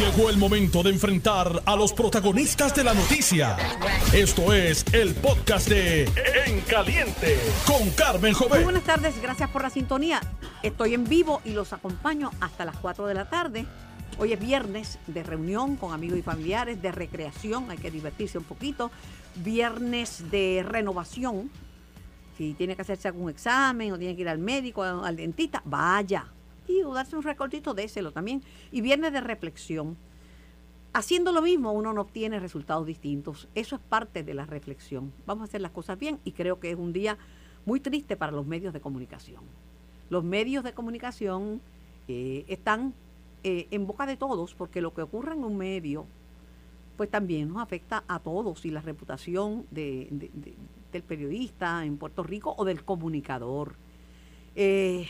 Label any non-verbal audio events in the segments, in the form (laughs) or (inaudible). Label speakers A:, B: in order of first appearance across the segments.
A: Llegó el momento de enfrentar a los protagonistas de la noticia. Esto es el podcast de En Caliente con Carmen
B: Muy
A: Jovet.
B: buenas tardes, gracias por la sintonía. Estoy en vivo y los acompaño hasta las 4 de la tarde. Hoy es viernes de reunión con amigos y familiares, de recreación, hay que divertirse un poquito. Viernes de renovación. Si tiene que hacerse algún examen o tiene que ir al médico, al dentista, vaya. Darse un recordito, déselo también. Y viernes de reflexión. Haciendo lo mismo uno no obtiene resultados distintos. Eso es parte de la reflexión. Vamos a hacer las cosas bien y creo que es un día muy triste para los medios de comunicación. Los medios de comunicación eh, están eh, en boca de todos porque lo que ocurre en un medio pues también nos afecta a todos y la reputación de- de- de- del periodista en Puerto Rico o del comunicador. Eh,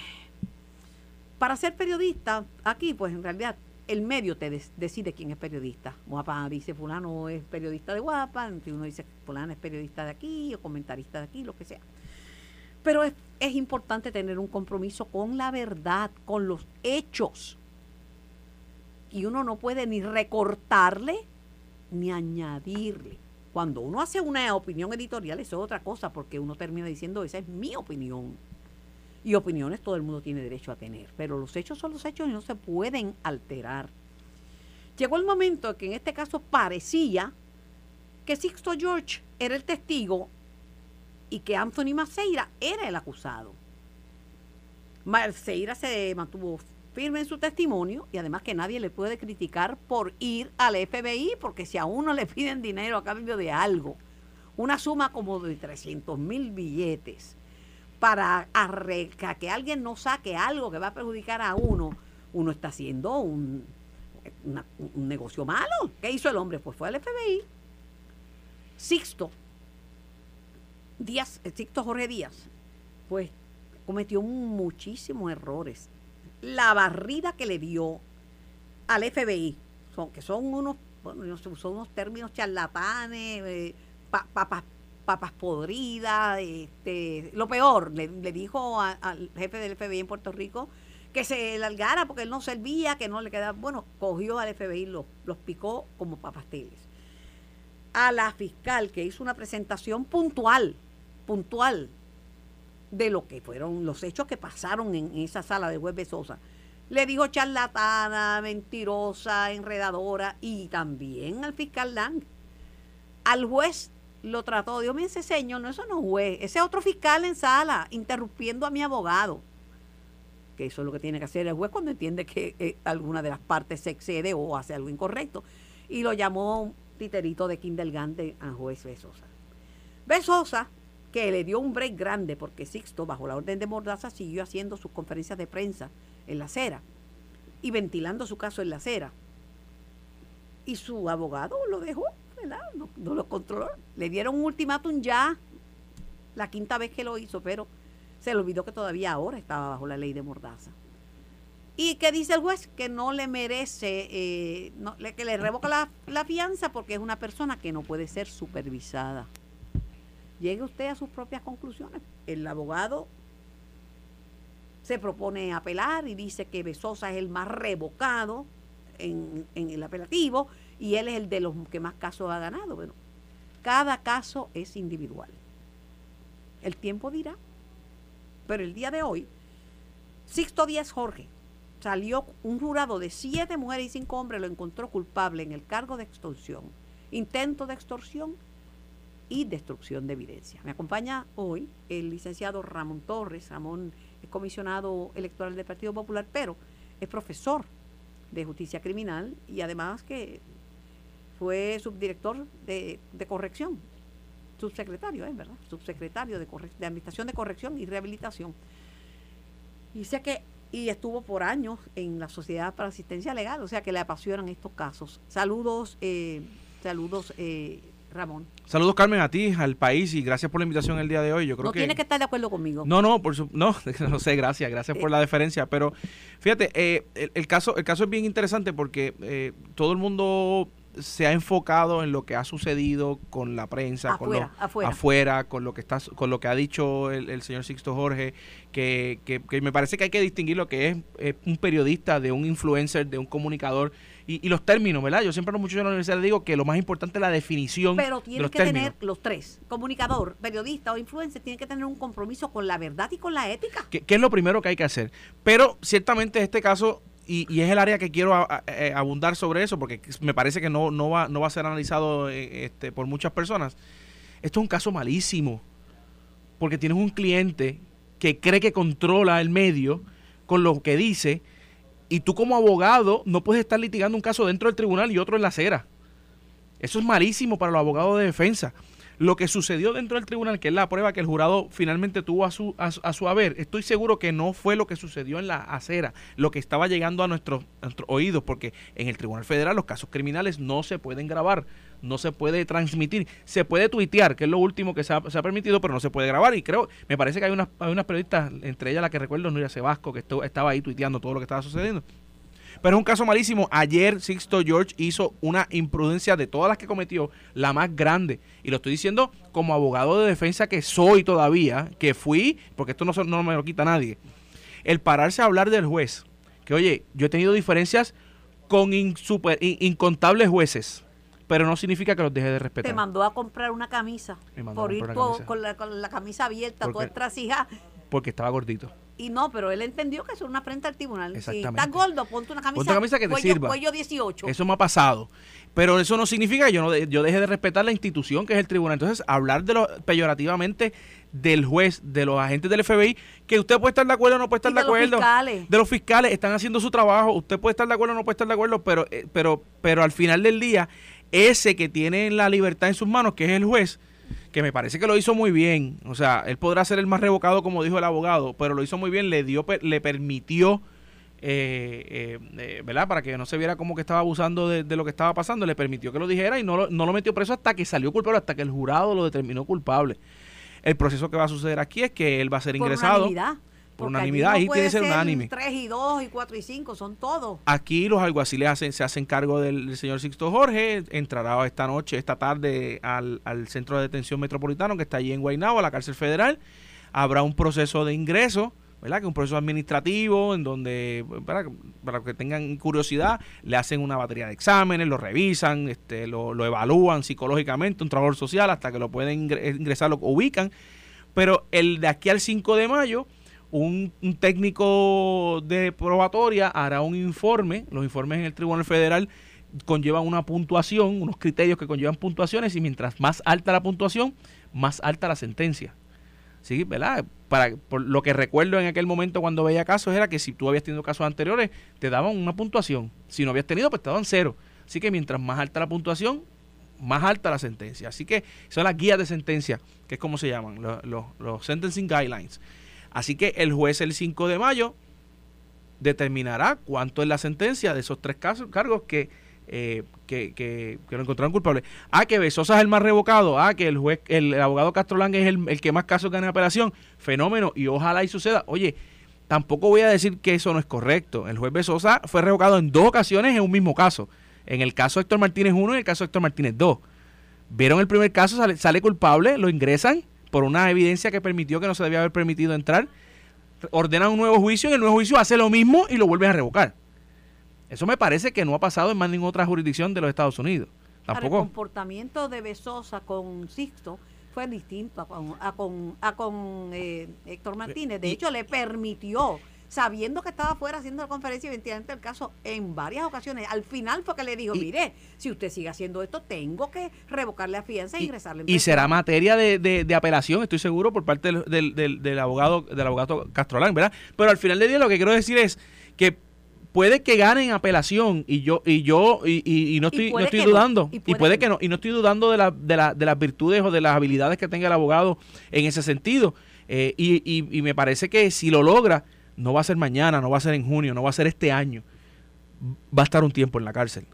B: para ser periodista, aquí, pues en realidad el medio te decide quién es periodista. Guapa dice fulano es periodista de Guapa, uno dice fulano es periodista de aquí o comentarista de aquí, lo que sea. Pero es, es importante tener un compromiso con la verdad, con los hechos. Y uno no puede ni recortarle ni añadirle. Cuando uno hace una opinión editorial, eso es otra cosa, porque uno termina diciendo, esa es mi opinión. Y opiniones todo el mundo tiene derecho a tener, pero los hechos son los hechos y no se pueden alterar. Llegó el momento que en este caso parecía que Sixto George era el testigo y que Anthony Maceira era el acusado. Maceira se mantuvo firme en su testimonio y además que nadie le puede criticar por ir al FBI, porque si a uno le piden dinero a cambio de algo, una suma como de 300 mil billetes, para que alguien no saque algo que va a perjudicar a uno, uno está haciendo un, negocio malo. ¿Qué hizo el hombre? Pues fue al FBI. Sixto, Díaz, eh, Sixto Jorge Díaz, pues cometió muchísimos errores. La barrida que le dio al FBI, que son unos, bueno, son unos términos charlatanes, eh, papas podridas, este, lo peor, le, dijo al jefe del FBI en Puerto Rico que se largara porque él no servía, que no le quedaba, bueno, cogió al FBI los, los picó como papasteles. A la fiscal que hizo una presentación puntual, puntual, de lo que fueron los hechos que pasaron en esa sala de Juez Besosa. Le dijo charlatana, mentirosa, enredadora y también al fiscal Lang. Al juez lo trató, Dios mío, ese señor, no, eso no juez, ese es otro fiscal en sala, interrumpiendo a mi abogado. Que eso es lo que tiene que hacer el juez cuando entiende que eh, alguna de las partes se excede o hace algo incorrecto. Y lo llamó un titerito de Kindergarten a juez Besosa. Besosa, que le dio un break grande porque Sixto, bajo la orden de Mordaza, siguió haciendo sus conferencias de prensa en la acera y ventilando su caso en la acera. Y su abogado lo dejó, No, lo controló. Le dieron un ultimátum ya, la quinta vez que lo hizo, pero se le olvidó que todavía ahora estaba bajo la ley de Mordaza. ¿Y qué dice el juez? Que no le merece, eh, que le revoca la, la fianza porque es una persona que no puede ser supervisada llegue usted a sus propias conclusiones. El abogado se propone apelar y dice que Besosa es el más revocado en, en el apelativo y él es el de los que más casos ha ganado. Bueno, cada caso es individual. El tiempo dirá. Pero el día de hoy, Sixto Díaz Jorge salió un jurado de siete mujeres y cinco hombres, lo encontró culpable en el cargo de extorsión, intento de extorsión y destrucción de evidencia. Me acompaña hoy el licenciado Ramón Torres. Ramón es comisionado electoral del Partido Popular, pero es profesor de justicia criminal y además que fue subdirector de, de corrección, subsecretario, ¿es verdad? Subsecretario de, corre- de Administración de Corrección y Rehabilitación. Y sé que y estuvo por años en la Sociedad para Asistencia Legal, o sea que le apasionan estos casos. Saludos, eh, saludos, eh, Ramón.
C: Saludos Carmen a ti, al país y gracias por la invitación el día de hoy. Yo creo
B: no
C: que
B: tiene que estar de acuerdo conmigo.
C: no, no, por su, no, (laughs) no sé, gracias, gracias por la deferencia, pero fíjate, eh, el, el caso, el caso es bien interesante porque eh, todo el mundo se ha enfocado en lo que ha sucedido con la prensa, con
B: Afuera,
C: lo,
B: afuera.
C: afuera, con lo que está, con lo que ha dicho el, el señor Sixto Jorge, que, que- que me parece que hay que distinguir lo que es un periodista de un influencer, de un comunicador y, y los términos, ¿verdad? Yo siempre a los muchachos de la universidad les digo que lo más importante es la definición
B: Pero
C: de
B: tienes
C: los
B: que
C: términos.
B: tener los tres, comunicador, periodista o influencer, tiene que tener un compromiso con la verdad y con la ética.
C: ¿Qué, qué es lo primero que hay que hacer? Pero ciertamente este caso, y, es el área que quiero eh, abundar sobre eso, porque me parece que no, no, va, no va a ser analizado eh, este, por muchas personas. Esto es un caso malísimo, porque tienes un cliente que cree que controla el medio con lo que dice, y tú como abogado no puedes estar litigando un caso dentro del tribunal y otro en la acera. Eso es malísimo para los abogados de defensa. Lo que sucedió dentro del tribunal, que es la prueba que el jurado finalmente tuvo a su, a, su- haber, estoy seguro que no fue lo que sucedió en la acera, lo que estaba llegando a nuestros, oídos, porque en el Tribunal Federal los casos criminales no se pueden grabar, no se puede transmitir, se puede tuitear, que es lo último que se ha, permitido, pero no se puede grabar. Y creo, me parece que hay unas, hay unas periodistas, entre ellas la que recuerdo, Nuria Sebasco, que estaba ahí tuiteando todo lo que estaba sucediendo. Pero es un caso malísimo. Ayer Sixto George hizo una imprudencia de todas las que cometió, la más grande. Y lo estoy diciendo como abogado de defensa que soy todavía, que fui, porque esto no, no me lo quita nadie. El pararse a hablar del juez. Que oye, yo he tenido diferencias con insuper- incontables jueces, pero no significa que los deje de respetar.
B: Te mandó a comprar una camisa por ir
C: camisa.
B: con, la, con la camisa abierta,
C: ¿Por
B: toda
C: qué?
B: trasija.
C: Porque estaba gordito.
B: Y no, pero él entendió que eso es una frente al tribunal. Si
C: Exactamente.
B: estás gordo, ponte una camisa,
C: Ponte una camisa que te
B: cuello,
C: sirva.
B: cuello 18.
C: Eso me ha pasado. Pero eso no significa que yo, no de- yo deje de respetar la institución que es el tribunal. Entonces, hablar de lo, peyorativamente del juez, de los agentes del FBI, que usted puede estar de acuerdo o no puede estar
B: Y
C: de
B: de los
C: acuerdo.
B: fiscales.
C: De los fiscales, están haciendo su trabajo. Usted puede estar de acuerdo o no puede estar de acuerdo, pero, eh, pero, pero al final del día, ese que tiene la libertad en sus manos, que es el juez, que me parece que lo hizo muy bien. O sea, él podrá ser el más revocado, como dijo el abogado, pero lo hizo muy bien, le dio, le permitió, eh, eh, eh, ¿verdad? Para que no se viera como que estaba abusando de, de lo que estaba pasando, le permitió que lo dijera y no lo, no lo metió preso hasta que salió culpable, hasta que el jurado lo determinó culpable. El proceso que va a suceder aquí es que él va a ser
B: por
C: ingresado.
B: unanimidad.
C: Por
B: Porque
C: unanimidad,
B: allí
C: ahí
B: no
C: tiene que ser unánime.
B: 3 y 2 y 4 y 5, son todos.
C: Aquí los alguaciles hacen, se hacen cargo del, del señor Sixto Jorge, entrará esta noche, esta tarde al, al centro de detención metropolitano que está allí en Guaynabo, a la cárcel federal. Habrá un proceso de ingreso, ¿verdad? Que es un proceso administrativo en donde, para, para que tengan curiosidad, le hacen una batería de exámenes, lo revisan, este, lo, lo evalúan psicológicamente, un trabajador social, hasta que lo pueden ingre- ingresar, lo ubican. Pero el de aquí al 5 de mayo, un, técnico de probatoria hará un informe, los informes en el Tribunal Federal conllevan una puntuación, unos criterios que conllevan puntuaciones y mientras más alta la puntuación, más alta la sentencia. Sí, ¿verdad? Para, lo que recuerdo en aquel momento cuando veía casos era que si tú habías tenido casos anteriores, te daban una puntuación. Si no habías tenido, pues te daban cero. Así que mientras más alta la puntuación, más alta la sentencia. Así que son las guías de sentencia, que es como se llaman, los sentencing guidelines. Así que el juez el 5 de mayo determinará cuánto es la sentencia de esos tres casos, cargos que, eh, que, que, que lo encontraron culpable. Ah, que Besosa es el más revocado. Ah, que el juez, el, abogado Castro Lang es el, el que más casos gana en apelación. Fenómeno. Y ojalá y suceda. Oye, tampoco voy a decir que eso no es correcto. El juez Besosa fue revocado en dos ocasiones en un mismo caso. En el caso Héctor Martínez 1 y el caso Héctor Martínez 2. Vieron el primer caso, sale culpable, lo ingresan por una evidencia que permitió que no se debía haber permitido entrar. Ordenan un nuevo juicio y el nuevo juicio hace lo mismo y lo vuelven a revocar. Eso me parece que no ha pasado en más ninguna otra jurisdicción de los Estados Unidos.
B: Ahora, el
C: Tampoco.
B: comportamiento de Besosa con Sixto fue distinto a con, a con, a con, eh, Héctor Martínez. De hecho, le permitió, sabiendo que estaba afuera haciendo la conferencia y ventilando el caso en varias ocasiones, al final fue que le dijo,
C: Y-
B: mire, si usted sigue haciendo esto, tengo que revocarle a fianza e
C: Y,
B: ingresarle en
C: y
B: prisión".
C: será materia de, de- de apelación, estoy seguro, por parte del, del- del- del abogado del abogado Castrolán, ¿verdad? Pero al final del día lo que quiero decir es que puede que gane en apelación y yo y yo y, y- y no
B: Y
C: estoy no estoy
B: no,
C: dudando
B: y puede
C: puede,
B: que
C: que no y no estoy dudando de, la, de, la- de las virtudes o de las habilidades que tenga el abogado en ese sentido Eh, y, y- y me parece que si lo logra no va a ser mañana no va a ser en junio no va a ser este año va a estar un tiempo en la cárcel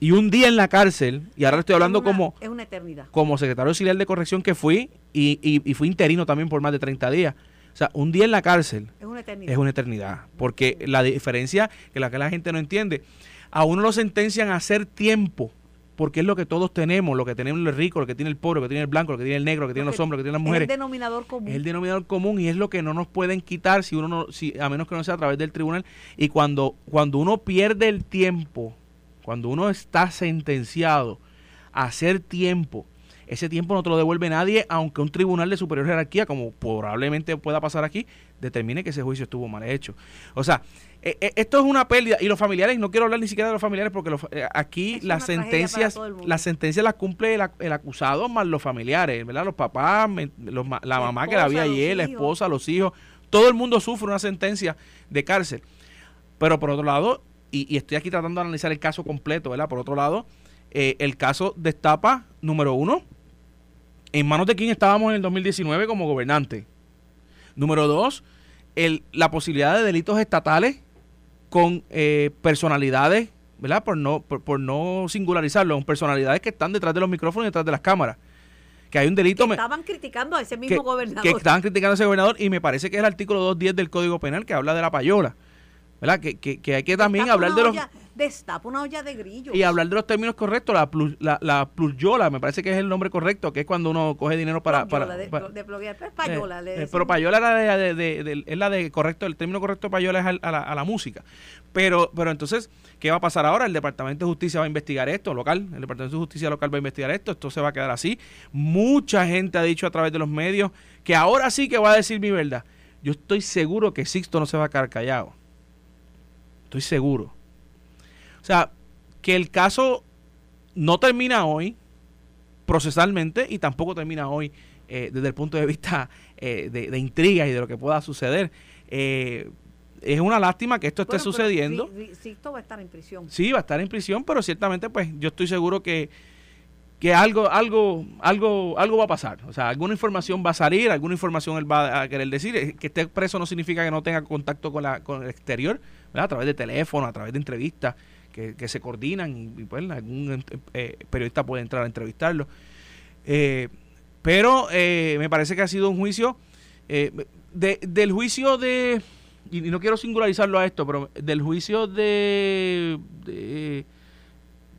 C: y un día en la cárcel y ahora estoy hablando
B: Es una-
C: como
B: Es una eternidad.
C: como secretario auxiliar de corrección que fui y, y, y fui interino también por más de 30 días. O sea, un día en la cárcel
B: Es una eternidad.
C: es una eternidad. Porque la diferencia que la que la gente no entiende, a uno lo sentencian a hacer tiempo porque es lo que todos tenemos, lo que tenemos el rico, lo que tiene el pobre, lo que tiene el blanco, lo que tiene el negro, lo que tiene los hombres, lo que tienen las mujeres.
B: Es el denominador común.
C: Es el denominador común y es lo que no nos pueden quitar si uno no, si, a menos que no sea a través del tribunal. Y cuando, cuando uno pierde el tiempo, cuando uno está sentenciado a hacer tiempo, ese tiempo no te lo devuelve nadie, aunque un tribunal de superior jerarquía, como probablemente pueda pasar aquí, determine que ese juicio estuvo mal hecho. O sea, eh, eh, esto es una pérdida y los familiares no quiero hablar ni siquiera de los familiares porque eh, aquí las sentencias las sentencias las cumple el, acusado más los familiares verdad los papás la, mamá que la había ayer la esposa los hijos. Todo el mundo sufre una sentencia de cárcel. Pero por otro lado y, estoy aquí tratando de analizar el caso completo verdad por otro lado el caso destapa número uno en manos de quién estábamos en el 2019 como gobernante. Número dos el, la posibilidad de delitos estatales con eh, personalidades, ¿verdad? Por no, por, no singularizarlo, con personalidades que están detrás de los micrófonos y detrás de las cámaras. Que hay un delito.
B: Que estaban criticando a ese mismo gobernador.
C: Que estaban criticando a ese gobernador y me parece que es el artículo 210 del Código Penal que habla de la payola. ¿Verdad? Que, que, que hay que también hablar de los
B: destapa una olla de grillos.
C: Y hablar de los términos correctos, la, plus, la, la plusyola, me parece que es el nombre correcto, que es cuando uno coge dinero para... para,
B: de,
C: para
B: de, payola,
C: eh, eh, pero payola era de, de, es la de correcto, el término correcto de payola es a, la, a la música. Pero, pero entonces, ¿qué va a pasar ahora? El Departamento de Justicia va a investigar esto, local, el Departamento de Justicia local va a investigar esto, esto se va a quedar así. Mucha gente ha dicho a través de los medios que ahora sí que va a decir mi verdad. Yo estoy seguro que Sixto no se va a quedar callado. Estoy seguro. O sea, que el caso no termina hoy procesalmente y tampoco termina hoy eh, desde el punto de vista eh, de, intriga y de lo que pueda suceder. Eh, es una lástima que esto esté sucediendo.
B: Sí, va a estar en prisión.
C: Sí, va a estar en prisión, pero ciertamente pues yo estoy seguro que, que algo, algo, algo, algo va a pasar. O sea, alguna información va a salir, alguna información él va a querer decir. Que esté preso no significa que no tenga contacto con, la, con el exterior, a través de teléfono, a través de entrevistas que, se coordinan y, pues algún eh, periodista puede entrar a entrevistarlo. Eh, pero eh, me parece que ha sido un juicio, del juicio de, y no quiero singularizarlo a esto, pero del juicio de,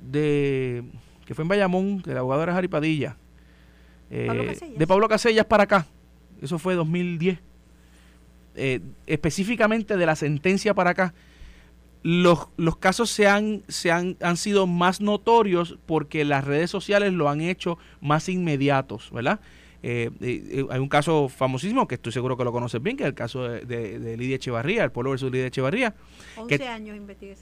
C: de, que fue en Bayamón, que el abogado era Jari Padilla, de Pablo Casellas para acá, eso fue 2010. específicamente de la sentencia para acá, los, los casos se, han, se han, han, sido más notorios porque las redes sociales lo han hecho más inmediatos, ¿verdad? Eh, eh, eh, hay un caso famosísimo que estoy seguro que lo conoces bien, que es el caso de, Lidia Echevarría, el pueblo versus Lidia Echevarría.
B: 11 que, años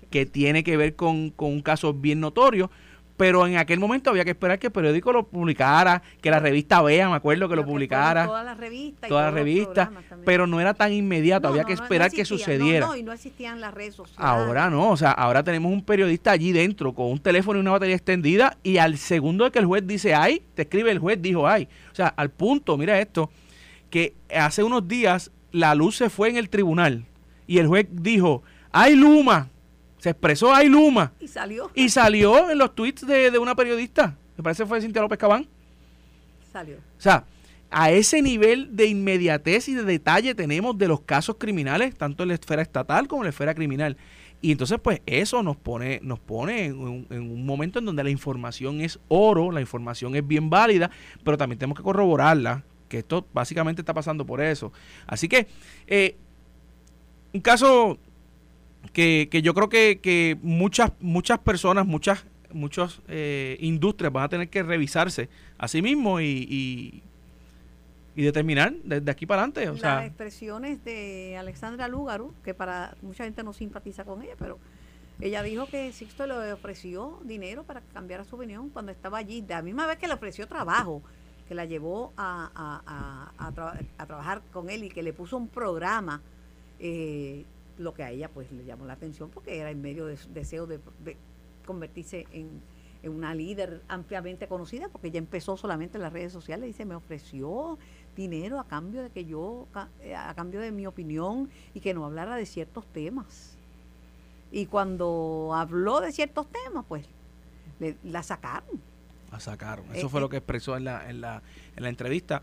C: Que tiene que ver con, con un caso bien notorio pero en aquel momento había que esperar que el periódico lo publicara, que la revista Vea, me acuerdo que lo publicara.
B: Todas las revistas.
C: Todas las revistas, pero no era tan inmediato, había que esperar que sucediera.
B: No, y no existían las redes sociales.
C: Ahora no, o sea, ahora tenemos un periodista allí dentro con un teléfono y una batería extendida y al segundo de que el juez dice ay, te escribe el juez dijo ay. O sea, al punto, mira esto, que hace unos días la luz se fue en el tribunal y el juez dijo, ay Luma, se expresó ahí Luma.
B: Y salió.
C: Y salió en los tweets de, una periodista. Me parece que fue Cintia López Cabán.
B: Salió.
C: O sea, a ese nivel de inmediatez y de detalle tenemos de los casos criminales, tanto en la esfera estatal como en la esfera criminal. Y entonces, pues, eso nos pone, nos pone en un, momento en donde la información es oro, la información es bien válida, pero también tenemos que corroborarla, que esto básicamente está pasando por eso. Así que, eh, un caso que, que yo creo que, que, muchas, muchas personas, muchas, muchas eh, industrias van a tener que revisarse a sí mismos y, y, determinar desde aquí para adelante. O
B: Las expresiones de Alexandra Lúgaro, que para mucha gente no simpatiza con ella, pero ella dijo que Sixto le ofreció dinero para que cambiara su opinión cuando estaba allí, de la misma vez que le ofreció trabajo, que la llevó a, a, a, a trabajar con él y que le puso un programa. Eh, lo que a ella pues le llamó la atención porque era en medio de su deseo de, convertirse en, una líder ampliamente conocida porque ella empezó solamente en las redes sociales y se me ofreció dinero a cambio de que yo eh, a cambio de mi opinión y que no hablara de ciertos temas. Y cuando habló de ciertos temas pues la sacaron.
C: La sacaron. Eso eh, fue lo eh. que expresó en la, en la, en la entrevista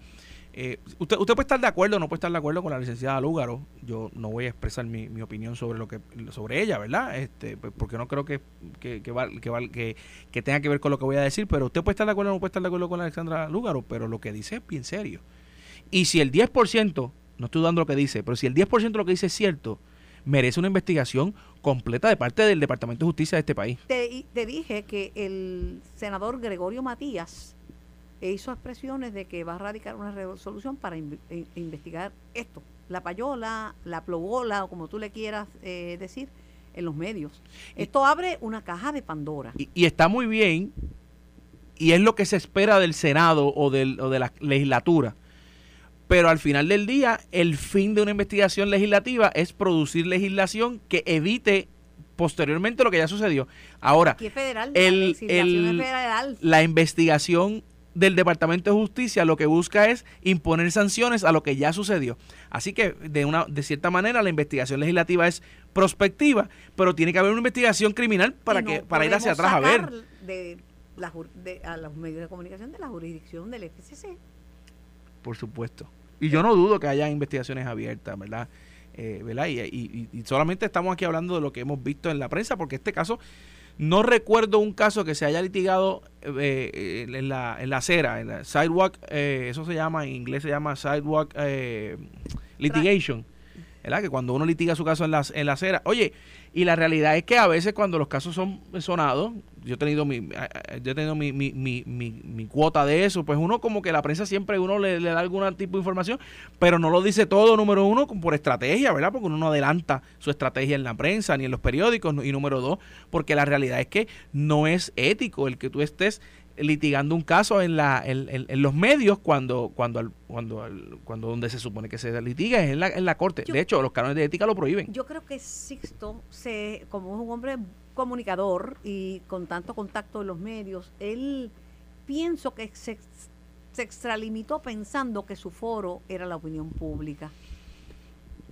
C: eh, usted, usted puede estar de acuerdo o no puede estar de acuerdo con la licenciada Lúgaro. Yo no voy a expresar mi, mi opinión sobre lo que sobre ella, ¿verdad? Este, pues, porque no creo que que, que, que, que, tenga que ver con lo que voy a decir, pero usted puede estar de acuerdo o no puede estar de acuerdo con Alexandra Lúgaro, pero lo que dice es bien serio. Y si el 10%, no estoy dando lo que dice, pero si el 10% de lo que dice es cierto, merece una investigación completa de parte del Departamento de Justicia de este país.
B: Te, te dije que el senador Gregorio Matías e hizo expresiones de que va a radicar una resolución para investigar esto, la payola, la plogola o como tú le quieras eh, decir en los medios. Esto abre una caja de Pandora.
C: Y, está muy bien y es lo que se espera del Senado o, del, o de la legislatura. Pero al final del día, el fin de una investigación legislativa es producir legislación que evite posteriormente lo que ya sucedió. Ahora,
B: federal,
C: el, la investigación del Departamento de Justicia lo que busca es imponer sanciones a lo que ya sucedió. Así que de una de cierta manera la investigación legislativa es prospectiva, pero tiene que haber una investigación criminal para que para ir hacia atrás a ver
B: de, a los medios de comunicación de la jurisdicción del FCC.
C: Por supuesto. Y yo no dudo que haya investigaciones abiertas, ¿verdad? Eh, ¿verdad? y, solamente estamos aquí hablando de lo que hemos visto en la prensa, porque este caso no recuerdo un caso que se haya litigado eh, en, la, en la acera, en la sidewalk, eh, eso se llama, en inglés se llama sidewalk eh, litigation. ¿verdad? Que cuando uno litiga su caso en la, en la acera, oye, y la realidad es que a veces cuando los casos son sonados, yo he tenido mi, yo he tenido mi, mi, mi, mi, cuota de eso, pues uno como que la prensa siempre uno le, da algún tipo de información, pero no lo dice todo, número uno, por estrategia, ¿verdad? Porque uno no adelanta su estrategia en la prensa ni en los periódicos, y número dos, porque la realidad es que no es ético el que tú estés litigando un caso en, la, en, los medios cuando cuando cuando cuando donde se supone que se litiga es en la, en la corte. de hecho, los cánones de ética lo prohíben.
B: Yo creo que Sixto, se, como es un hombre comunicador y con tanto contacto en los medios, él pienso que se, se extralimitó pensando que su foro era la opinión pública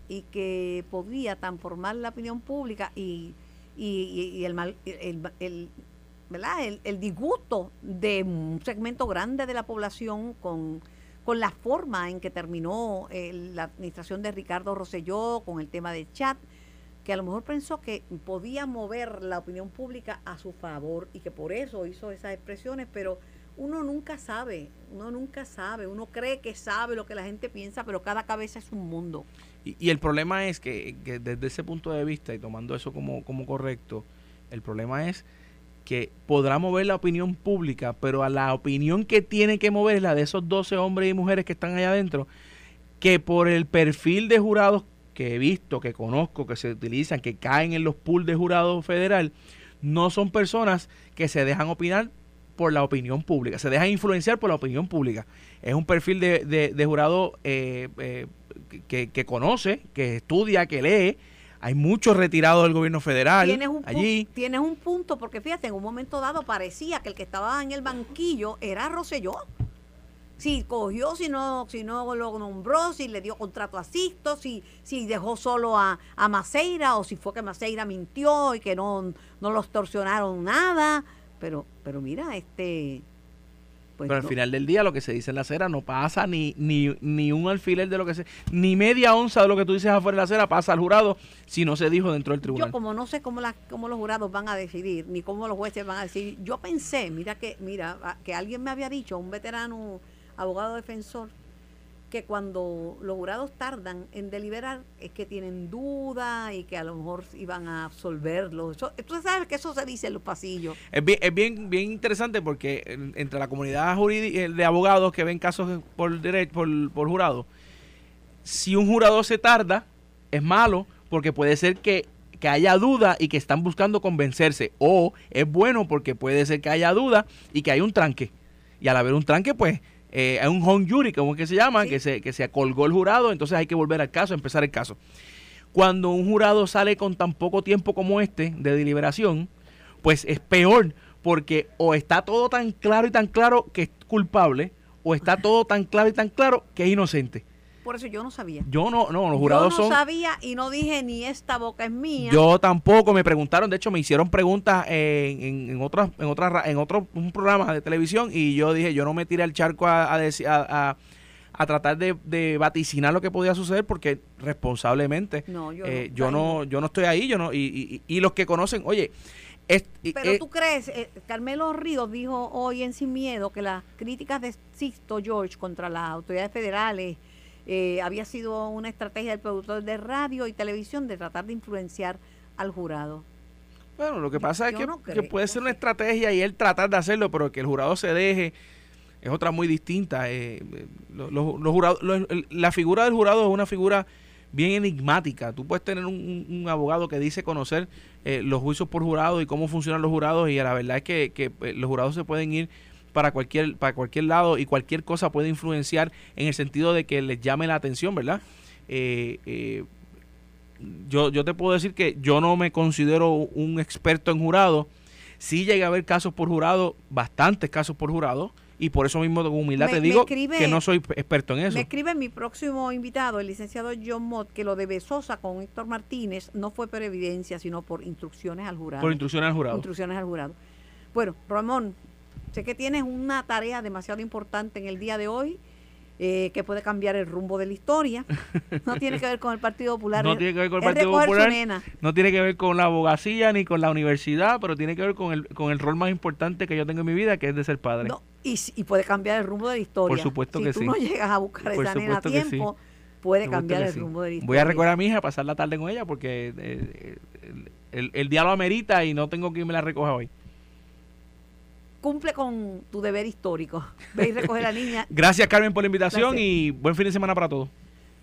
B: y que podía transformar la opinión pública y, y, el, mal, el, el el, disgusto de un segmento grande de la población con, con la forma en que terminó eh, la administración de Ricardo Rosselló con el tema del chat, que a lo mejor pensó que podía mover la opinión pública a su favor y que por eso hizo esas expresiones, pero uno nunca sabe, uno nunca sabe, uno cree que sabe lo que la gente piensa, pero cada cabeza es un mundo.
C: Y, y el problema es que, que, desde ese punto de vista y tomando eso como, como correcto, el problema es que podrá mover la opinión pública, pero a la opinión que tiene que mover es la de esos 12 hombres y mujeres que están allá adentro, que por el perfil de jurados que he visto, que conozco, que se utilizan, que caen en los pools de jurado federal, no son personas que se dejan opinar por la opinión pública, se dejan influenciar por la opinión pública. Es un perfil de, de, jurado eh, eh, que, que conoce, que estudia, que lee, hay muchos retirados del gobierno federal ¿Tienes un allí.
B: Tienes un punto, porque fíjate, en un momento dado parecía que el que estaba en el banquillo era Rosselló. Si cogió, si no, si no lo nombró, si le dio contrato a Sisto, si, si dejó solo a, a Maceira, o si fue que Maceira mintió y que no, no los torsionaron nada. Pero, pero mira, este
C: pues Pero al final del día lo que se dice en la acera no pasa ni, ni, ni un alfiler de lo que se... Ni media onza de lo que tú dices afuera de la acera pasa al jurado si no se dijo dentro del tribunal.
B: Yo como no sé cómo, la, cómo los jurados van a decidir, ni cómo los jueces van a decidir, yo pensé, mira que, mira, que alguien me había dicho, un veterano abogado defensor, que cuando los jurados tardan en deliberar es que tienen duda y que a lo mejor iban a absolverlo. Eso, tú sabes que eso se dice en los pasillos.
C: Es bien, es bien, bien interesante porque entre la comunidad jurídica eh, de abogados que ven casos por, derecho, por, por jurado, si un jurado se tarda, es malo porque puede ser que que haya duda y que están buscando convencerse. O es bueno porque puede ser que haya duda y que hay un tranque. Y al haber un tranque, pues eh, hay un home jury, como es que se llama, que, se, que se acolgó el jurado, entonces hay que volver al caso, empezar el caso. Cuando un jurado sale con tan poco tiempo como este de deliberación, pues es peor, porque o está todo tan claro y tan claro que es culpable, o está todo tan claro y tan claro que es inocente.
B: Por eso yo no sabía.
C: Yo no, no, los jurados son.
B: Yo no sabía y no dije ni esta boca es mía.
C: Yo tampoco me preguntaron, de hecho me hicieron preguntas en, en, otras, en otras, en otro un programa de televisión y yo dije, yo no me tiré al charco a, a, a tratar de, vaticinar lo que podía suceder porque responsablemente
B: no, yo,
C: eh,
B: no,
C: yo no yo no estoy ahí yo no y, y, los que conocen oye
B: pero eh, tú crees eh, Carmelo Ríos dijo hoy en Sin Miedo que las críticas de Sixto George contra las autoridades federales había sido una estrategia del productor de radio y televisión de tratar de influenciar al jurado
C: bueno lo que pasa es que, puede ser una estrategia y él tratar de hacerlo pero que el jurado se deje es otra muy distinta. Eh, los, jurados, la figura del jurado es una figura bien enigmática. Tú puedes tener un, abogado que dice conocer eh, los juicios por jurado y cómo funcionan los jurados y la verdad es que, eh, los jurados se pueden ir para cualquier para cualquier lado y cualquier cosa puede influenciar en el sentido de que les llame la atención, ¿verdad? yo, yo te puedo decir que yo no me considero un experto en jurado. Sí llega a haber casos por jurado, bastantes casos por jurado, y por eso mismo con humildad te digo que no soy experto en eso.
B: Me escribe mi próximo invitado, el licenciado John Mott, que lo de Besosa con Héctor Martínez no fue por evidencia, sino por instrucciones al jurado.
C: Por instrucciones al jurado.
B: Instrucciones al jurado. Bueno, Ramón, sé que tienes una tarea demasiado importante en el día de hoy eh, que puede cambiar el rumbo de la historia. No tiene que ver con el Partido Popular.
C: No tiene que ver con el Partido Popular. No tiene que ver con la abogacía ni con la universidad, pero tiene que ver con el, con el rol más importante que yo tengo en mi vida, que es de ser padre.
B: No, y, y puede cambiar el rumbo de la historia.
C: Por supuesto que
B: sí.
C: Si
B: tú no llegas a buscar esa nena a tiempo, puede cambiar el rumbo de la historia.
C: Voy a recordar a mi hija, pasar la tarde con ella, porque eh, el, el, día lo amerita y no tengo que irme la recoja hoy
B: cumple con tu deber histórico. Ve y recoge a la niña. (laughs)
C: Gracias, Carmen, por la invitación y buen fin de semana para todos.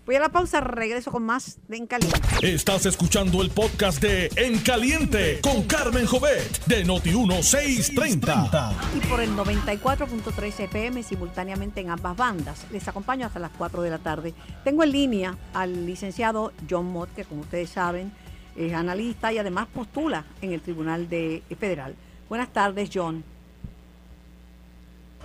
B: Voy a la pausa, regreso con más de En Caliente.
A: Estás escuchando el podcast de En Caliente con Carmen Jovet de Noti1630.
B: Y por el 94.3 FM simultáneamente en ambas bandas. Les acompaño hasta las 4 de la tarde. Tengo en línea al licenciado John Mott, que como ustedes saben es analista y además postula en el Tribunal de Federal. Buenas tardes, John.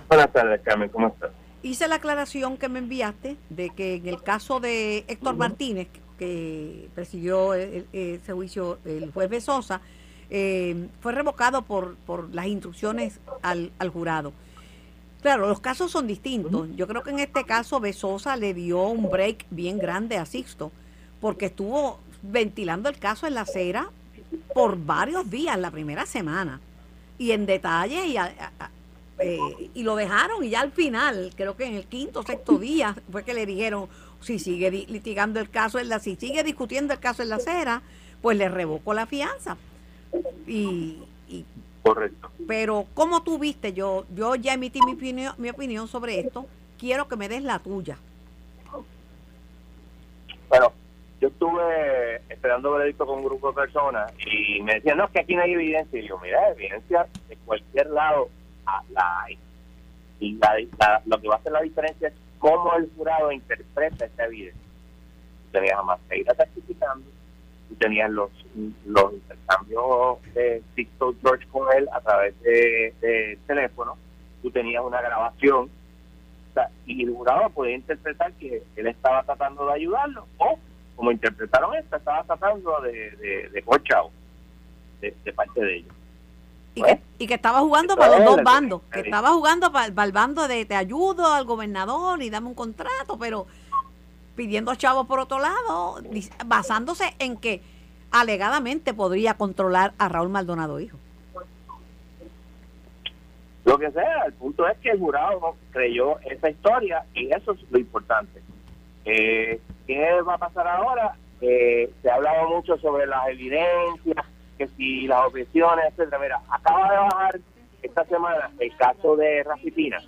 D: Buenas tardes, Carmen, ¿cómo estás?
B: Hice la aclaración que me enviaste de que en el caso de Héctor Martínez, que presidió ese juicio el juez Besosa, eh, fue revocado por, por las instrucciones al, al jurado. Claro, los casos son distintos. Yo creo que en este caso Besosa le dio un break bien grande a Sixto, porque estuvo ventilando el caso en la acera por varios días la primera semana. Y en detalle y a, eh, y lo dejaron y ya al final, creo que en el quinto o sexto día fue que le dijeron, si sigue litigando el caso, en la, si sigue discutiendo el caso en la acera, pues le revocó la fianza. Y,
D: Correcto.
B: Pero como tú viste, yo, yo ya emití mi opinión, mi opinión sobre esto, quiero que me des la tuya.
D: Bueno, yo estuve esperando veredicto con un grupo de personas y me decían, no, es que aquí no hay evidencia. Y yo, mira, evidencia de cualquier lado la. Y lo que va a hacer la diferencia es cómo el jurado interpreta esa evidencia. tenías a Maceira certificando, tú tenías los, los intercambios de TikTok George con él a través de, teléfono, tú tenías una grabación y el jurado podía interpretar que él estaba tratando de ayudarlo o como interpretaron esto, estaba tratando de, de, de, de parte de ellos.
B: Y, que, estaba jugando para los dos bandos, que estaba jugando para, el bando de te ayudo al gobernador y dame un contrato, pero pidiendo chavos por otro lado, basándose en que alegadamente podría controlar a Raúl Maldonado hijo.
D: Lo que sea, el punto es que el jurado creyó esa historia y eso es lo importante. Eh, ¿Qué va a pasar ahora? Eh, se ha hablado mucho sobre las evidencias, que si las objeciones, etcétera. Mira, acaba de bajar esta semana el caso de Rafipina.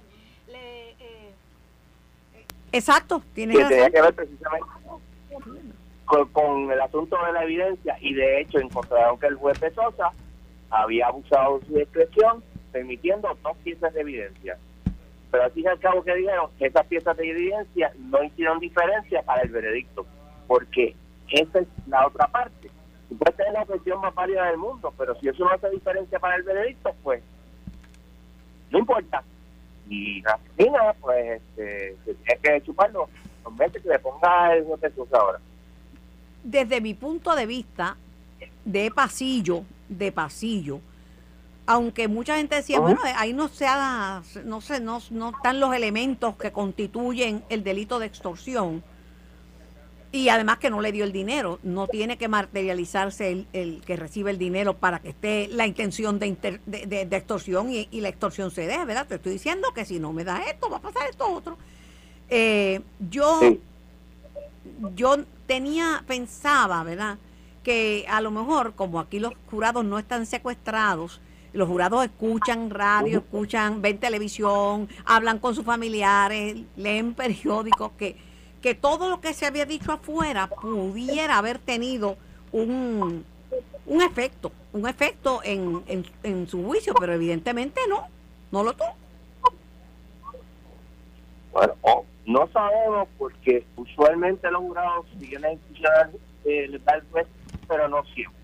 B: Exacto, tiene
D: que tenía que ver precisamente con, el asunto de la evidencia y de hecho encontraron que el juez Pesosa había abusado de su discreción permitiendo dos piezas de evidencia. Pero al fin y al cabo que dijeron que esas piezas de evidencia no hicieron diferencia para el veredicto, porque esa es la otra parte puede tener la objeción más válida del mundo, pero si eso no hace diferencia para el veredicto, pues no importa. Y la pues este, se tiene que chuparlo los meses que le ponga el juez ahora.
B: Desde mi punto de vista, de pasillo, de pasillo, aunque mucha gente decía, bueno, ahí no se ha, no sé, no, no están los elementos que constituyen el delito de extorsión. Y además que no le dio el dinero, no tiene que materializarse el, que recibe el dinero para que esté la intención de, de, extorsión y, la extorsión se deje, ¿verdad? Te estoy diciendo que si no me das esto, va a pasar esto otro. Eh, yo, yo tenía, pensaba, ¿verdad? Que a lo mejor, como aquí los jurados no están secuestrados, los jurados escuchan radio, escuchan, ven televisión, hablan con sus familiares, leen periódicos, que, que todo lo que se había dicho afuera pudiera haber tenido un, un efecto, un efecto en, en, su juicio, pero evidentemente no, no lo tuvo.
D: Bueno, no sabemos porque usualmente los jurados siguen la instrucción eh, pero no siempre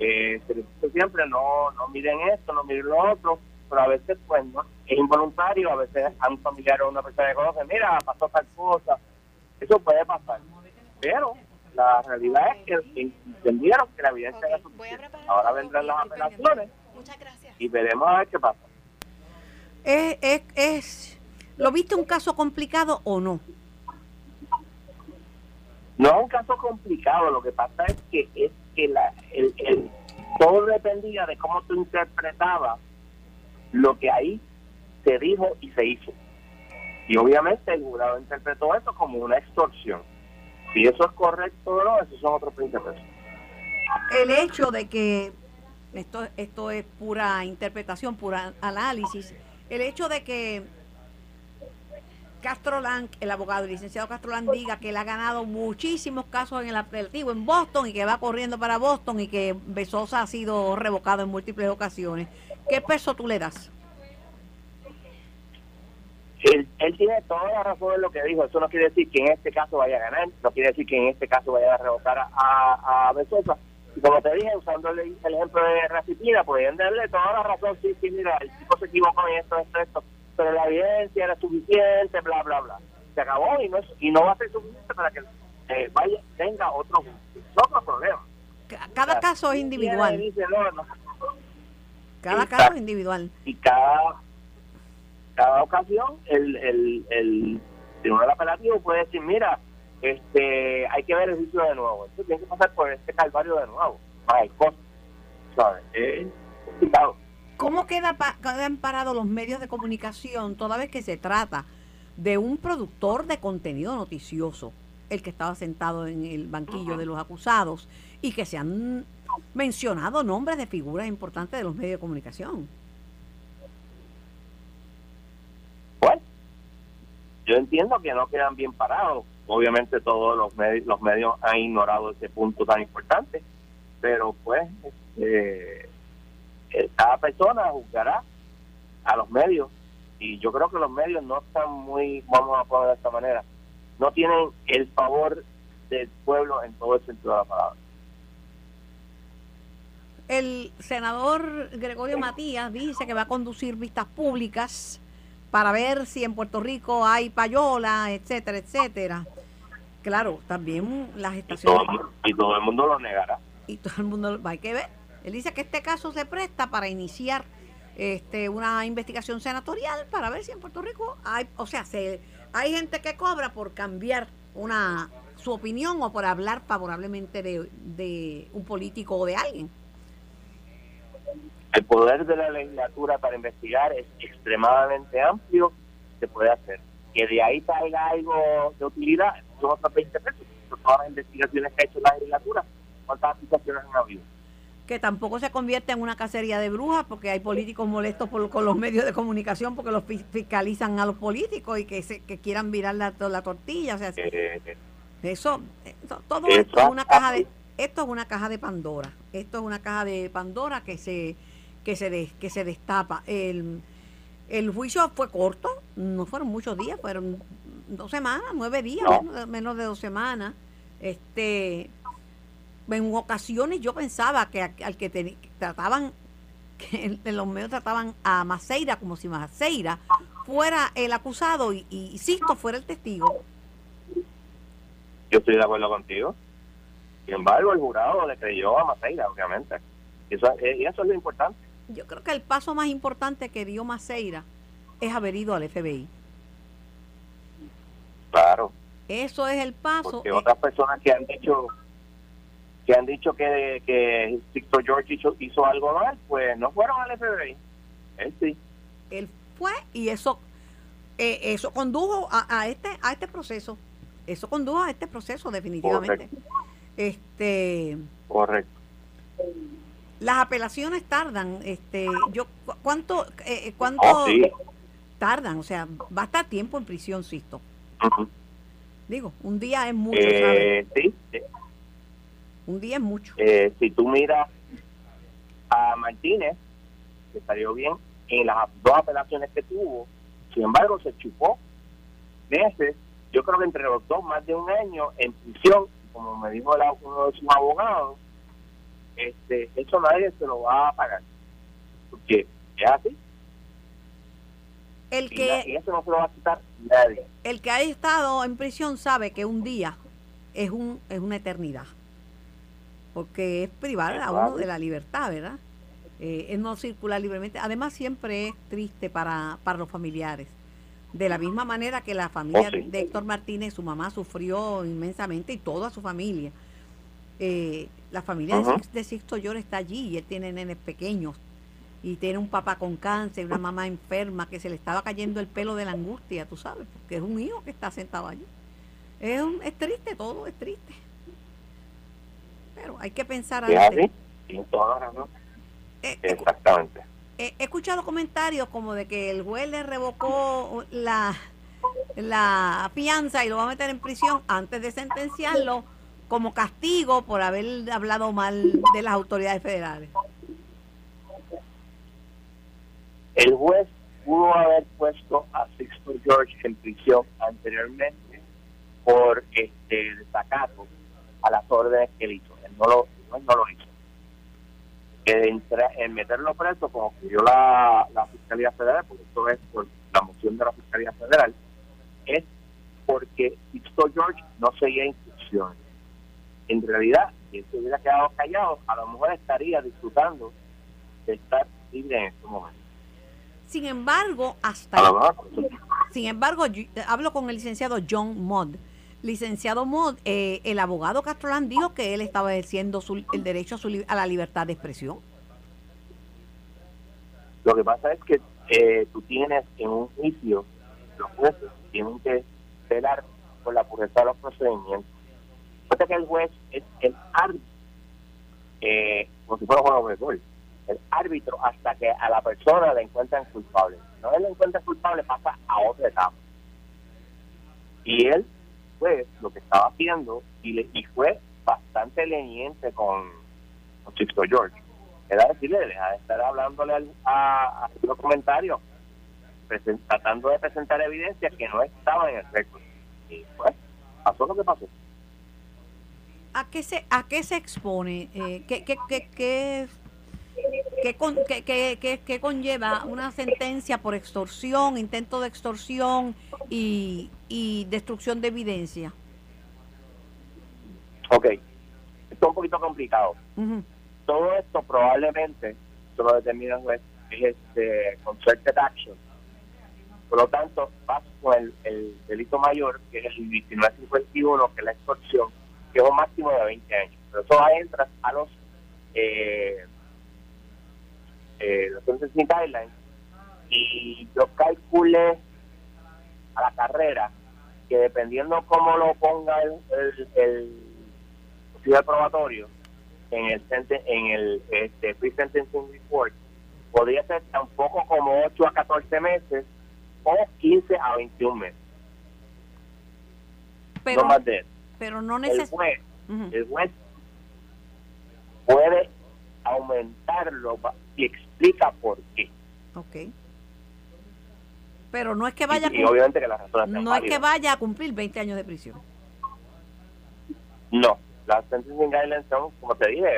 D: eh, siempre no, no miren esto, no miren lo otro, pero a veces pues no, es involuntario, a veces a un familiar o una persona que conoce, mira, pasó tal cosa, eso puede pasar. Pero la realidad es que entendieron que la evidencia era suficiente. Ahora vendrán las apelaciones y veremos a ver qué pasa.
B: Es, es, es, ¿Lo viste un caso complicado o no?
D: No es un caso complicado, lo que pasa es que es que la, el, el, todo dependía de cómo tú interpretabas lo que ahí se dijo y se hizo. Y obviamente el jurado interpretó eso como una extorsión. Si eso es correcto o no, esos son otros 20
B: El hecho de que, esto, esto es pura interpretación, pura análisis, el hecho de que Castro Lang, el abogado, el licenciado Castro Lang, diga que él ha ganado muchísimos casos en el apelativo en Boston y que va corriendo para Boston y que Besosa ha sido revocado en múltiples ocasiones. ¿Qué peso tú le das?
D: Él, tiene toda la razón en lo que dijo. Eso no quiere decir que en este caso vaya a ganar, no quiere decir que en este caso vaya a revocar a, a Besosa. Y como te dije, usando el, ejemplo de Racipina, pueden darle toda la razón. Sí, sí, mira, el tipo se equivocó en esto, esto, esto pero la evidencia era suficiente, bla, bla, bla. Se acabó y no, y no va a ser suficiente para que eh, vaya tenga otro, otro problema.
B: Cada caso es individual. cada caso es individual.
D: Y cada, cada ocasión el, el, el tribunal apelativo puede decir, mira, este hay que ver el juicio de nuevo. Esto tiene que pasar por este calvario de nuevo. Más el complicado.
B: ¿Cómo queda, quedan parados los medios de comunicación toda vez que se trata de un productor de contenido noticioso, el que estaba sentado en el banquillo de los acusados, y que se han mencionado nombres de figuras importantes de los medios de comunicación?
D: Yo entiendo que no quedan bien parados. Obviamente todos los medios, los medios han ignorado ese punto tan importante, pero pues... Eh, cada persona juzgará a los medios y yo creo que los medios no están muy, vamos a poner de esta manera, no tienen el favor del pueblo en todo el sentido de la palabra.
B: El senador Gregorio Matías dice que va a conducir vistas públicas para ver si en Puerto Rico hay payola, etcétera, etcétera. Claro, también las estaciones...
D: Y todo, el mundo lo negará.
B: Y todo el mundo, hay que ver él dice que este caso se presta para iniciar este, una investigación senatorial para ver si en Puerto Rico hay, o sea, se, hay gente que cobra por cambiar una su opinión o por hablar favorablemente de, un político o de alguien.
D: El poder de la legislatura para investigar es extremadamente amplio, se puede hacer. Que de ahí salga algo de utilidad, son otros 20 pesos. Todas las investigaciones que ha hecho la legislatura, ¿cuántas aplicaciones han habido?
B: que tampoco se convierte en una cacería de brujas, porque hay políticos molestos por, con los medios de comunicación porque los fiscalizan a los políticos y que, se, que quieran virar la, la tortilla. O sea, eh, eso, todo esto es una caja de esto es una caja de Pandora. Esto es una caja de Pandora que se que se que se destapa. El, el juicio fue corto, no fueron muchos días, fueron dos semanas, nueve días, menos, menos de dos semanas. Este en ocasiones yo pensaba que al que trataban, que en los medios trataban a Maceira como si Maceira fuera el acusado y, y Sisto fuera el testigo.
D: Yo estoy de acuerdo contigo. Sin embargo, el jurado le creyó a Maceira, obviamente. Eso, y eso es lo importante.
B: Yo creo que el paso más importante que dio Maceira es haber ido al FBI.
D: Claro.
B: Eso es el paso.
D: Porque
B: eh,
D: otras personas que han dicho que han dicho que, que Victor George hizo, hizo algo mal, pues no fueron al FBI. Él sí.
B: él fue y eso eh, eso condujo a, a este a este proceso eso condujo a este proceso definitivamente
D: Correcto.
B: este
D: Correcto.
B: Las apelaciones tardan este yo cu- cuánto eh, eh, cuánto
D: Oh, sí.
B: tardan o sea va a estar tiempo en prisión Sisto digo un día es mucho ¿sabes?
D: Eh, sí, sí.
B: un día es mucho
D: Eh, si tú miras a Martínez, que salió bien en las dos apelaciones que tuvo, sin embargo se chupó meses, yo creo que entre los dos más de un año en prisión, como me dijo la- uno de sus abogados, este, eso nadie se lo va a pagar, porque es así,
B: el
D: na- y
B: que
D: eso no se lo va a quitar nadie.
B: el que ha estado en prisión sabe que un día es un es una eternidad. Porque es privar a uno de la libertad verdad Eh, es no circular libremente. Además siempre es triste para para los familiares. De la misma manera que la familia
D: Oh, sí.
B: de Héctor Martínez su mamá sufrió inmensamente y toda su familia Eh, la familia de
D: Ajá.
B: Six- de Sixto George está allí y él tiene nenes pequeños y tiene un papá con cáncer, una mamá enferma que se le estaba cayendo el pelo de la angustia, tú sabes, porque es un hijo que está sentado allí. Es, un- es triste, todo es triste. Pero hay que pensar
D: Es
B: antes.
D: razón.
B: Eh, he,
D: Exactamente.
B: he- he escuchado comentarios como de que el juez le revocó la, la fianza y lo va a meter en prisión antes de sentenciarlo como castigo por haber hablado mal de las autoridades federales.
D: El juez pudo haber puesto a Sixto George en prisión anteriormente por este desacato a las órdenes que él hizo. Él no lo, no lo hizo. Entra- en meterlo preso, como pidió la, la Fiscalía Federal, porque esto es por la moción de la Fiscalía Federal, es porque Sixto George no seguía instrucciones. En realidad, si él se hubiera quedado callado, a lo mejor estaría disfrutando de estar libre en este momento.
B: Sin embargo, hasta
D: pues,
B: Sin embargo, yo- eh, hablo con el licenciado John Mott. Licenciado Mott, eh, el abogado Castrolán dijo que él estaba ejerciendo su- el derecho a, su a la libertad de expresión.
D: Lo que pasa es que eh, tú tienes en un juicio, los jueces tienen que velar por la pureza de los procedimientos. Que el juez es el árbitro, eh, como si fuera juego de el árbitro hasta que a la persona le encuentran culpable. No le encuentran culpable, pasa a otra etapa. Y él, pues, lo que estaba haciendo, y, le- y fue bastante leniente con, con Sixto George era decirle, deja de estar hablándole al- a, a los comentarios, tratando de presentar evidencia que no estaba en el récord. Y pues, pasó lo que pasó.
B: ¿A qué se, a qué se expone? Eh, ¿qué, qué, qué, qué, qué con- qué- qué- qué- qué conlleva una sentencia por extorsión, intento de extorsión y, y destrucción de evidencia?
D: Ok, esto es un poquito complicado. Todo esto probablemente, eso lo determina el juez, es este, concerted action. Por lo tanto, vas con el, el delito mayor, que es el 1951, que es la extorsión, que es un máximo de 20 años. Pero eso entra a los eh, eh, los sentencing guidelines y yo calculé a la carrera que dependiendo cómo lo ponga el, el, el oficial probatorio en el en el este, pre-sentencing report podría ser tan poco como 8 a 14 meses o 15 a 21 meses,
B: Pero,
D: no más de eso.
B: Pero no
D: El el juez puede aumentarlo y explica por qué.
B: Ok. Pero no es que vaya a
D: Y, y
B: cum-
D: obviamente que las razones sean
B: no es que vaya a cumplir 20 años de prisión.
D: No, las sentencing guidelines son, como te dije,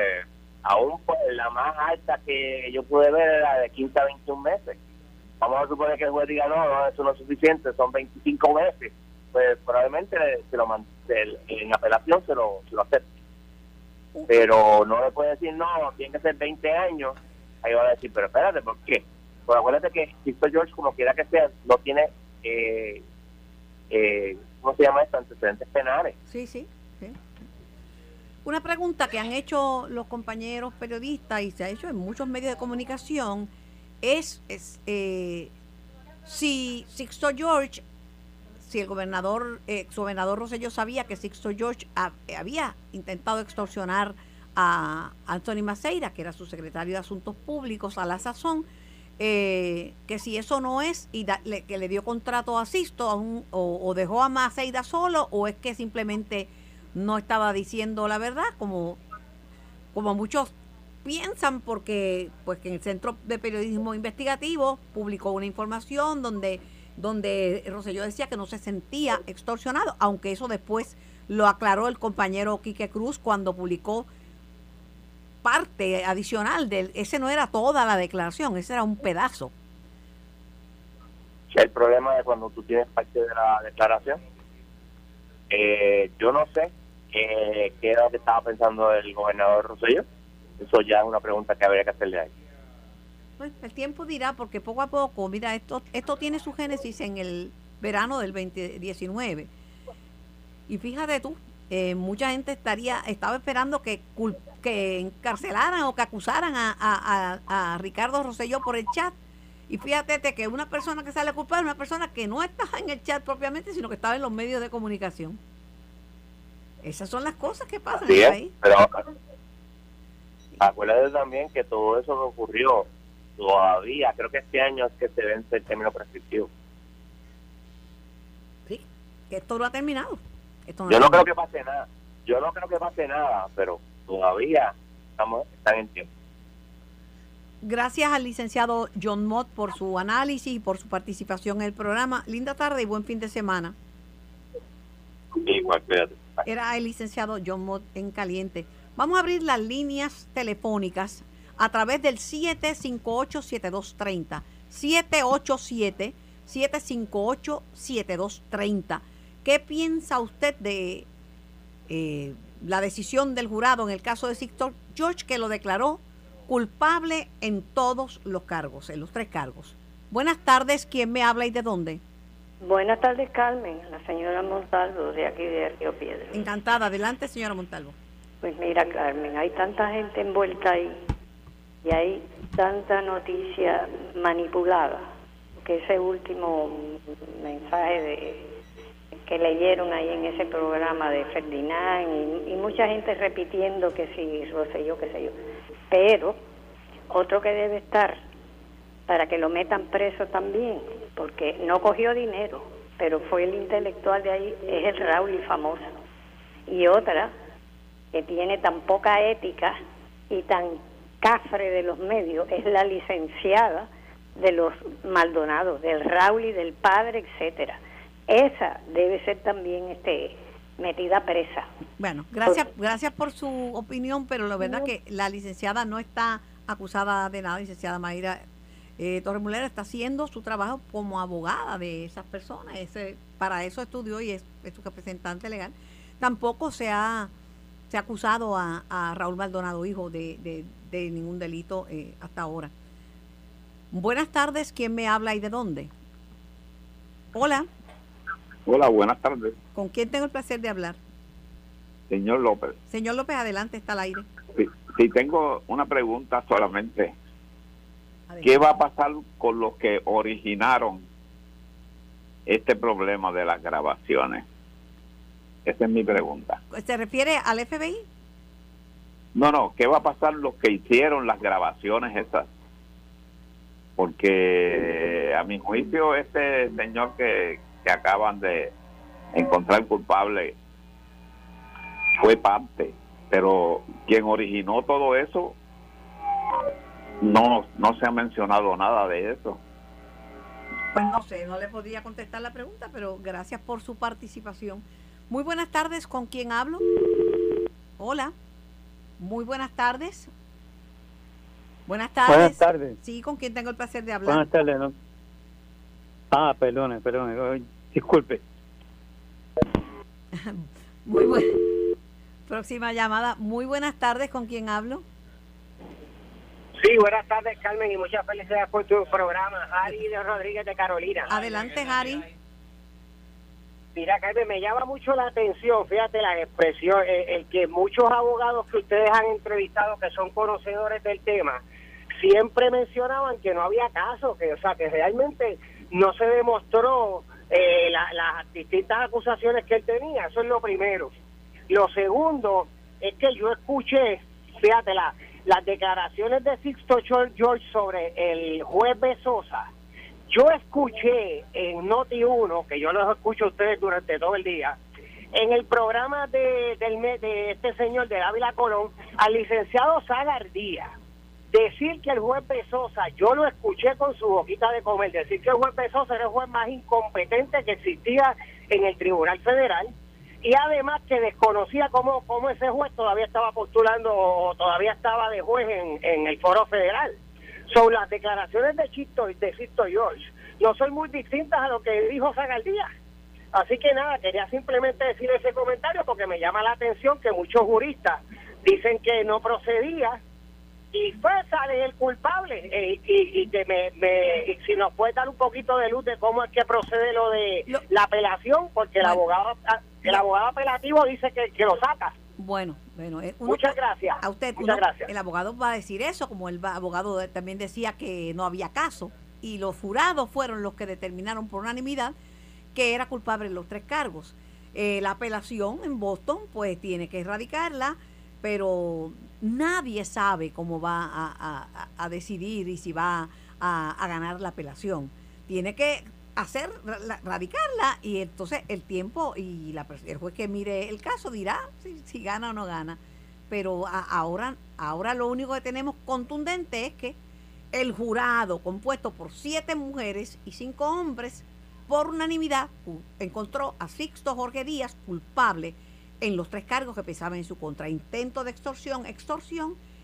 D: aún pues, la más alta que yo pude ver era de 15 a 21 meses. Vamos a suponer que el juez diga, no, no, eso no es suficiente, son 25 meses. Pues probablemente se lo man- el- en apelación se lo, se lo acepte. Pero no le puede decir, no, tiene que ser 20 años, ahí van a decir, pero espérate, ¿por qué? Pues acuérdate que Sisto George, como quiera que sea, no tiene, eh, eh, ¿cómo se llama esto? Antecedentes penales.
B: Sí, sí, sí. Una pregunta que han hecho los compañeros periodistas y se ha hecho en muchos medios de comunicación es, es eh, si Sixto George, si el gobernador, ex gobernador Rosselló sabía que Sixto George ha- había intentado extorsionar a Anthony Maceira, que era su secretario de Asuntos Públicos a la sazón, eh, que si eso no es y que le dio contrato a Sisto a un- o, o dejó a Maceira solo o es que simplemente no estaba diciendo la verdad como como muchos piensan porque pues que el Centro de Periodismo Investigativo publicó una información donde donde Rosselló decía que no se sentía extorsionado, aunque eso después lo aclaró el compañero Quique Cruz cuando publicó parte adicional del ese no era toda la declaración, ese era un pedazo.
D: El problema es cuando tú tienes parte de la declaración. Eh, yo no sé eh, qué era lo que estaba pensando el gobernador Rosselló. Eso ya es una pregunta que habría que hacerle a él.
B: Pues el tiempo dirá, porque poco a poco, mira, esto, esto tiene su génesis en el verano del 2019. Y fíjate tú, eh, mucha gente estaría estaba esperando que, que encarcelaran o que acusaran a, a- a- a Ricardo Rosselló por el chat. Y fíjate te, que una persona que sale culpable es una persona que no estaba en el chat propiamente, sino que estaba en los medios de comunicación. Esas son las cosas que pasan país.
D: pero acuérdate también que todo eso que ocurrió todavía, creo que este año es que se vence el término prescriptivo.
B: Sí, que esto no ha terminado. Esto
D: Yo no creo que pase nada, yo no creo que pase nada, pero todavía estamos están en tiempo.
B: Gracias al licenciado John Mott por su análisis y por su participación en el programa. Linda tarde y buen fin de semana.
D: Igual, cuídate.
B: Era el licenciado John Mott en caliente. Vamos a abrir las líneas telefónicas a través del 758-7230. 787-758-7230. ¿Qué piensa usted de eh, la decisión del jurado en el caso de Sixto George que lo declaró culpable en todos los cargos, en los tres cargos? Buenas tardes, ¿quién me habla y de dónde?
E: Buenas tardes, Carmen, la señora Montalvo de aquí de Río Piedra.
B: Encantada, adelante señora Montalvo.
E: Pues mira, Carmen, hay tanta gente envuelta ahí y hay tanta noticia manipulada que ese último mensaje de que leyeron ahí en ese programa de Ferdinand y, y mucha gente repitiendo que si Rosselló, qué sé yo. Pero otro que debe estar para que lo metan preso también, porque no cogió dinero, pero fue el intelectual de ahí, es el Raúl famoso. Y otra que tiene tan poca ética y tan cafre de los medios es la licenciada de los Maldonados, del Raúl y del padre, etcétera. Esa debe ser también este metida presa.
B: Bueno, gracias, gracias por su opinión, pero la verdad que la licenciada no está acusada de nada, licenciada Mayra eh, Torremulera está haciendo su trabajo como abogada de esas personas, ese, para eso estudió y es, es su representante legal. Tampoco se ha, se ha acusado a, a Raúl Maldonado, hijo, de, de- de ningún delito eh, hasta ahora. Buenas tardes, ¿quién me habla y de dónde? Hola,
F: Hola, buenas tardes,
B: ¿con quién tengo el placer de hablar?
F: señor López.
B: Señor López, adelante, está al aire.
F: Si, si tengo una pregunta solamente. ¿qué va a pasar con los que originaron este problema de las grabaciones? Esa es mi pregunta.
B: ¿Se refiere al FBI?
F: No, no, ¿qué va a pasar los que hicieron las grabaciones esas? Porque a mi juicio este señor que, que acaban de encontrar culpable fue parte, pero quien originó todo eso no no se ha mencionado nada de eso.
B: Pues no sé, no le podría contestar la pregunta, pero gracias por su participación. Muy buenas tardes, ¿con quién hablo? Hola. Muy buenas tardes. Buenas tardes.
G: Buenas tardes.
B: Sí, ¿con quién tengo el placer de hablar?
G: Buenas tardes. ¿no? Ah, perdone, perdone. Disculpe. (laughs)
B: Muy buena. Próxima llamada. Muy buenas tardes, ¿con quién hablo?
H: Sí, buenas tardes, Carmen, y muchas felicidades por tu programa. Ari de Rodríguez de Carolina.
B: Adelante, Harry.
H: Mira, Carmen, me llama mucho la atención, fíjate la expresión, el, el que muchos abogados que ustedes han entrevistado que son conocedores del tema, siempre mencionaban que no había caso, que o sea, que realmente no se demostró eh, la- las distintas acusaciones que él tenía, eso es lo primero. Lo segundo es que yo escuché, fíjate, la- las declaraciones de Sixto George sobre el juez Besosa. Yo escuché en Noti 1, que yo los escucho a ustedes durante todo el día, en el programa de, del, de este señor de Ávila Colón, al licenciado Sagar Díaz, decir que el juez Besosa, yo lo escuché con su boquita de comer, decir que el juez Besosa era el juez más incompetente que existía en el Tribunal Federal y además que desconocía cómo, ese juez todavía estaba postulando o todavía estaba de juez en el foro federal. Son las declaraciones de Chisto de Chisto George no son muy distintas a lo que dijo Zagaldía. Así que nada, quería simplemente decir ese comentario porque me llama la atención que muchos juristas dicen que no procedía y pues sale el culpable eh, y, y que me, me- y si nos puede dar un poquito de luz de cómo es que procede lo de
B: Lo-
H: la apelación porque el abogado el abogado apelativo dice que, que lo saca
B: Bueno, bueno. eh, uno-
H: Muchas gracias.
B: A usted,
H: Muchas
B: uno-
H: gracias.
B: El abogado va a decir eso, como el abogado también decía que no había caso. Y los jurados fueron los que determinaron por unanimidad que era culpable en los tres cargos. Eh, la apelación en Boston, pues tiene que erradicarla, pero nadie sabe cómo va a, a- a- a decidir y si va a, a ganar la apelación. Tiene que hacer ra- la- radicarla y entonces el tiempo y la, el juez que mire el caso dirá si, gana o no gana. Pero ahora, ahora lo único que tenemos contundente es que el jurado, compuesto por siete mujeres y cinco hombres, por unanimidad encontró a Sixto Jorge Díaz culpable en los tres cargos que pesaban en su contra, intento de extorsión, extorsión